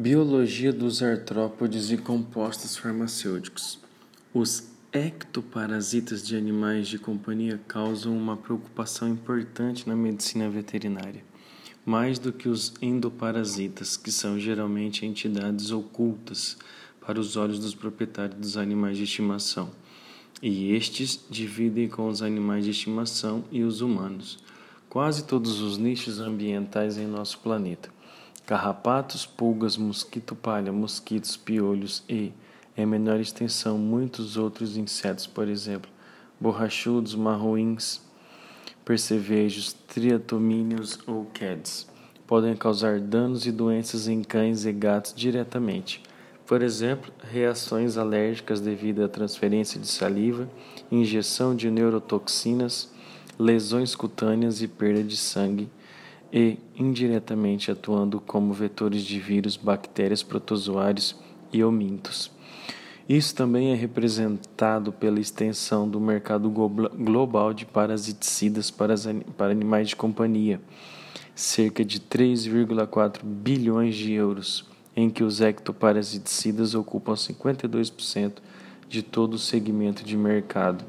Biologia dos artrópodes e compostos farmacêuticos. Os ectoparasitas de animais de companhia causam uma preocupação importante na medicina veterinária, mais do que os endoparasitas, que são geralmente entidades ocultas para os olhos dos proprietários dos animais de estimação, e estes dividem com os animais de estimação e os humanos. Quase todos os nichos ambientais em nosso planeta carrapatos, pulgas, mosquito palha, mosquitos, piolhos e, em menor extensão, muitos outros insetos, por exemplo, borrachudos, marroins, percevejos, triatomíneos ou ceds, podem causar danos e doenças em cães e gatos diretamente. Por exemplo, reações alérgicas devido à transferência de saliva, injeção de neurotoxinas, lesões cutâneas e perda de sangue e, indiretamente, atuando como vetores de vírus, bactérias, protozoários e homintos. Isso também é representado pela extensão do mercado global de parasiticidas para, para animais de companhia, cerca de 3,4 bilhões de euros, em que os ectoparasiticidas ocupam 52% de todo o segmento de mercado,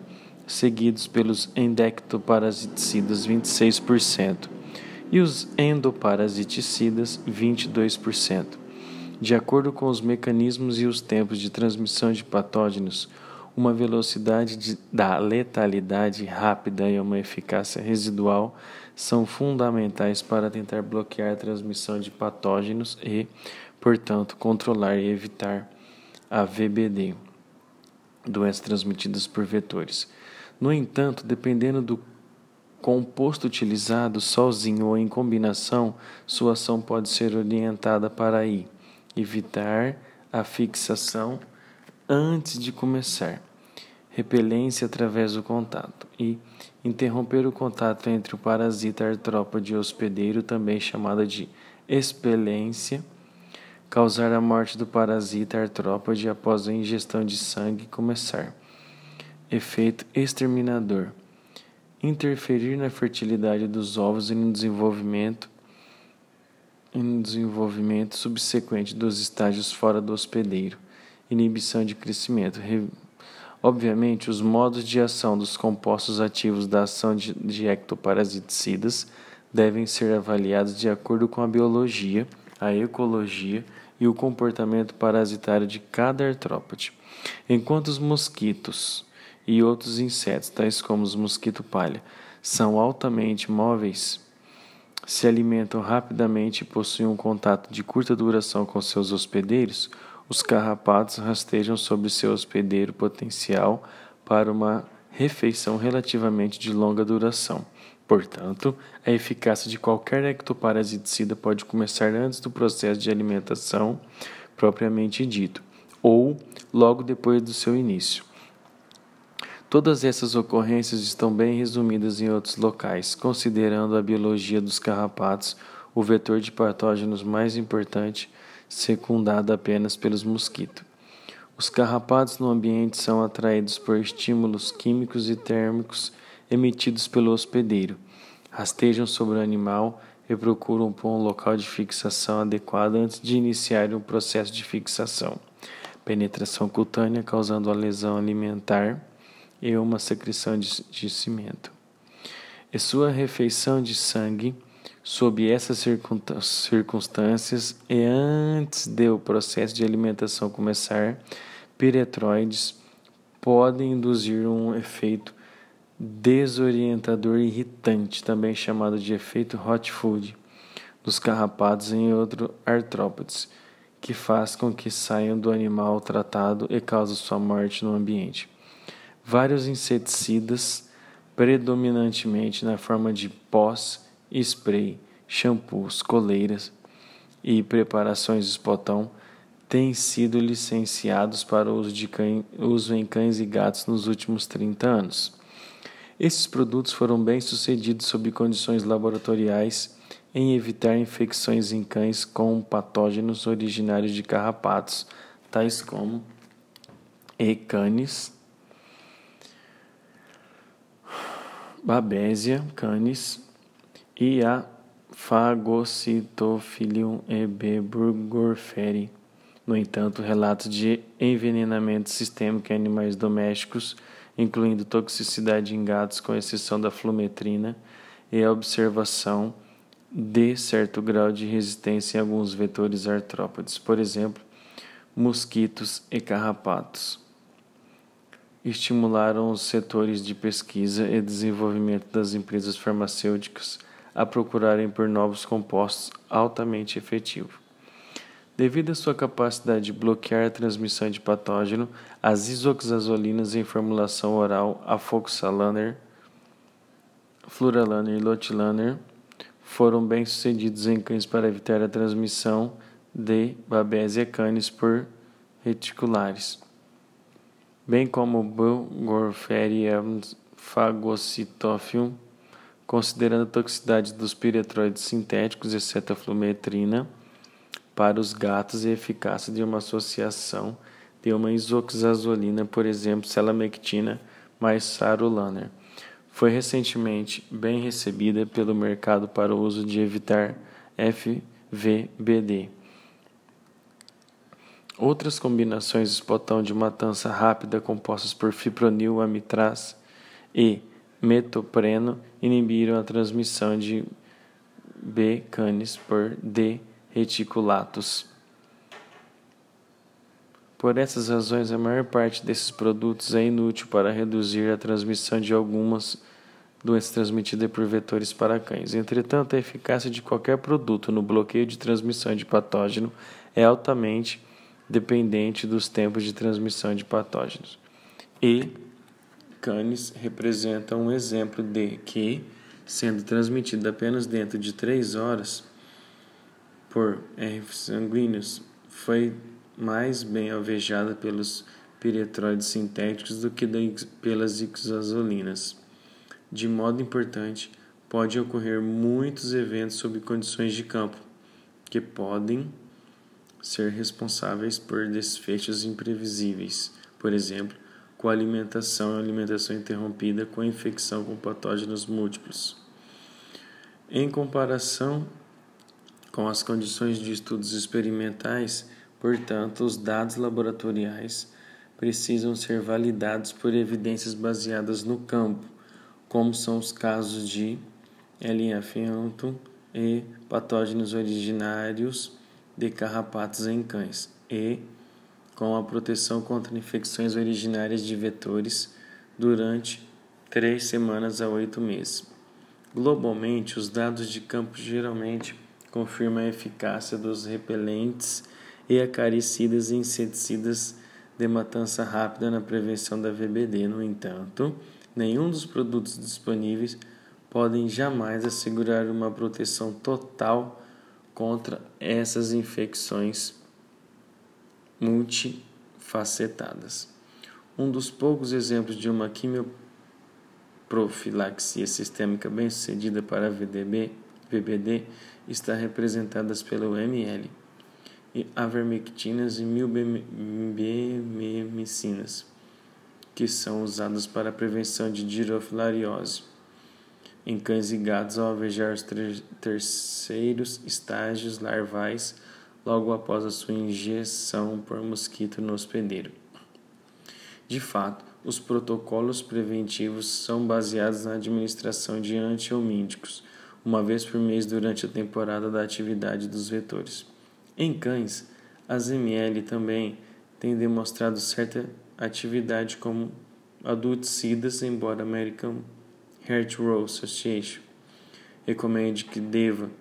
seguidos pelos endectoparasiticidas 26% e os endoparasiticidas 22%. De acordo com os mecanismos e os tempos de transmissão de patógenos, uma velocidade de, da letalidade rápida e uma eficácia residual são fundamentais para tentar bloquear a transmissão de patógenos e, portanto, controlar e evitar a VBD, doenças transmitidas por vetores. No entanto, dependendo do composto utilizado sozinho ou em combinação, sua ação pode ser orientada para aí evitar a fixação antes de começar, repelência através do contato e interromper o contato entre o parasita artrópode e o hospedeiro, também chamada de expelência, causar a morte do parasita artrópode após a ingestão de sangue começar. Efeito exterminador interferir na fertilidade dos ovos e no desenvolvimento e no desenvolvimento subsequente dos estágios fora do hospedeiro, inibição de crescimento. Obviamente, os modos de ação dos compostos ativos da ação de, de ectoparasiticidas devem ser avaliados de acordo com a biologia, a ecologia e o comportamento parasitário de cada artrópode. Enquanto os mosquitos, e outros insetos, tais como os mosquito-palha, são altamente móveis, se alimentam rapidamente e possuem um contato de curta duração com seus hospedeiros, os carrapatos rastejam sobre seu hospedeiro potencial para uma refeição relativamente de longa duração. Portanto, a eficácia de qualquer ectoparasiticida pode começar antes do processo de alimentação propriamente dito, ou logo depois do seu início. Todas essas ocorrências estão bem resumidas em outros locais, considerando a biologia dos carrapatos o vetor de patógenos mais importante, secundado apenas pelos mosquitos. Os carrapatos no ambiente são atraídos por estímulos químicos e térmicos emitidos pelo hospedeiro, rastejam sobre o animal e procuram por um local de fixação adequado antes de iniciar o processo de fixação. Penetração cutânea causando a lesão alimentar e uma secreção de, de cimento. E sua refeição de sangue, sob essas circunstâncias e antes do processo de alimentação começar, piretroides podem induzir um efeito desorientador irritante, também chamado de efeito hot food, nos carrapatos em outros artrópodes, que faz com que saiam do animal tratado e causa sua morte no ambiente vários inseticidas, predominantemente na forma de pós, spray, shampoos, coleiras e preparações de espotão, têm sido licenciados para uso, de uso em cães e gatos nos últimos 30 anos. Esses produtos foram bem sucedidos sob condições laboratoriais em evitar infecções em cães com patógenos originários de carrapatos, tais como E. canis, Babesia canis e a Phagocytophilium e B. burgdorferi. No entanto, relatos de envenenamento sistêmico em animais domésticos, incluindo toxicidade em gatos, com exceção da flumetrina, e a observação de certo grau de resistência em alguns vetores artrópodes, por exemplo, mosquitos e carrapatos. Estimularam os setores de pesquisa e desenvolvimento das empresas farmacêuticas a procurarem por novos compostos altamente efetivos. Devido à sua capacidade de bloquear a transmissão de patógeno, as isoxazolinas em formulação oral, afoxalaner, fluralaner e lotilaner, foram bem-sucedidos em cães para evitar a transmissão de Babesia canis por reticulares, bem como Bulgorferium phagocytophium considerando a toxicidade dos piretroides sintéticos, exceto a flumetrina, para os gatos e a eficácia de uma associação de uma isoxazolina, por exemplo, selamectina mais sarulaner. Foi recentemente bem recebida pelo mercado para o uso de evitar FVBD. Outras combinações de espotão de matança rápida compostas por fipronil, amitraz e metopreno inibiram a transmissão de B. canis por D. reticulatus. Por essas razões, a maior parte desses produtos é inútil para reduzir a transmissão de algumas doenças transmitidas por vetores para cães. Entretanto, a eficácia de qualquer produto no bloqueio de transmissão de patógeno é altamente dependente dos tempos de transmissão de patógenos. E Canis representa um exemplo de que, sendo transmitido apenas dentro de três horas por R sanguíneos, foi mais bem alvejada pelos piretroides sintéticos do que pelas ixazolinas. De modo importante, pode ocorrer muitos eventos sob condições de campo, que podem ser responsáveis por desfechos imprevisíveis. Por exemplo, com alimentação e alimentação interrompida com infecção com patógenos múltiplos. Em comparação com as condições de estudos experimentais, portanto, os dados laboratoriais precisam ser validados por evidências baseadas no campo, como são os casos de LF e patógenos originários de carrapatos em cães e com a proteção contra infecções originárias de vetores durante três semanas a oito meses. Globalmente, os dados de campo geralmente confirmam a eficácia dos repelentes e acaricidas e inseticidas de matança rápida na prevenção da VBD. No entanto, nenhum dos produtos disponíveis podem jamais assegurar uma proteção total contra essas infecções multifacetadas. Um dos poucos exemplos de uma quimioprofilaxia sistêmica bem-sucedida para VDB, VBD está representadas pelo ML, e avermectinas e milbemicinas, que são usadas para a prevenção de girofilariose em cães e gatos ao alvejar os terceiros estágios larvais logo após a sua injeção por mosquito no hospedeiro. De fato, os protocolos preventivos são baseados na administração de antihomídicos, uma vez por mês durante a temporada da atividade dos vetores. Em cães, as ML também têm demonstrado certa atividade como adulticidas, embora American Heart Row Association recomende que deva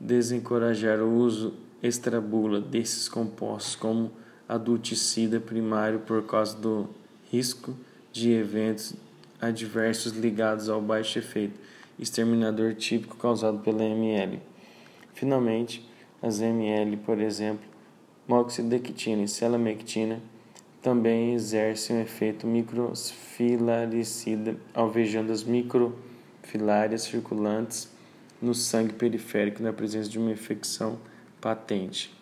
desencorajar o uso extrabula desses compostos como adulticida primário por causa do risco de eventos adversos ligados ao baixo efeito exterminador típico causado pela ML. Finalmente, as ML, por exemplo, moxidectina e selamectina, também exercem um efeito microfilaricida, alvejando as microfilárias circulantes no sangue periférico na presença de uma infecção patente.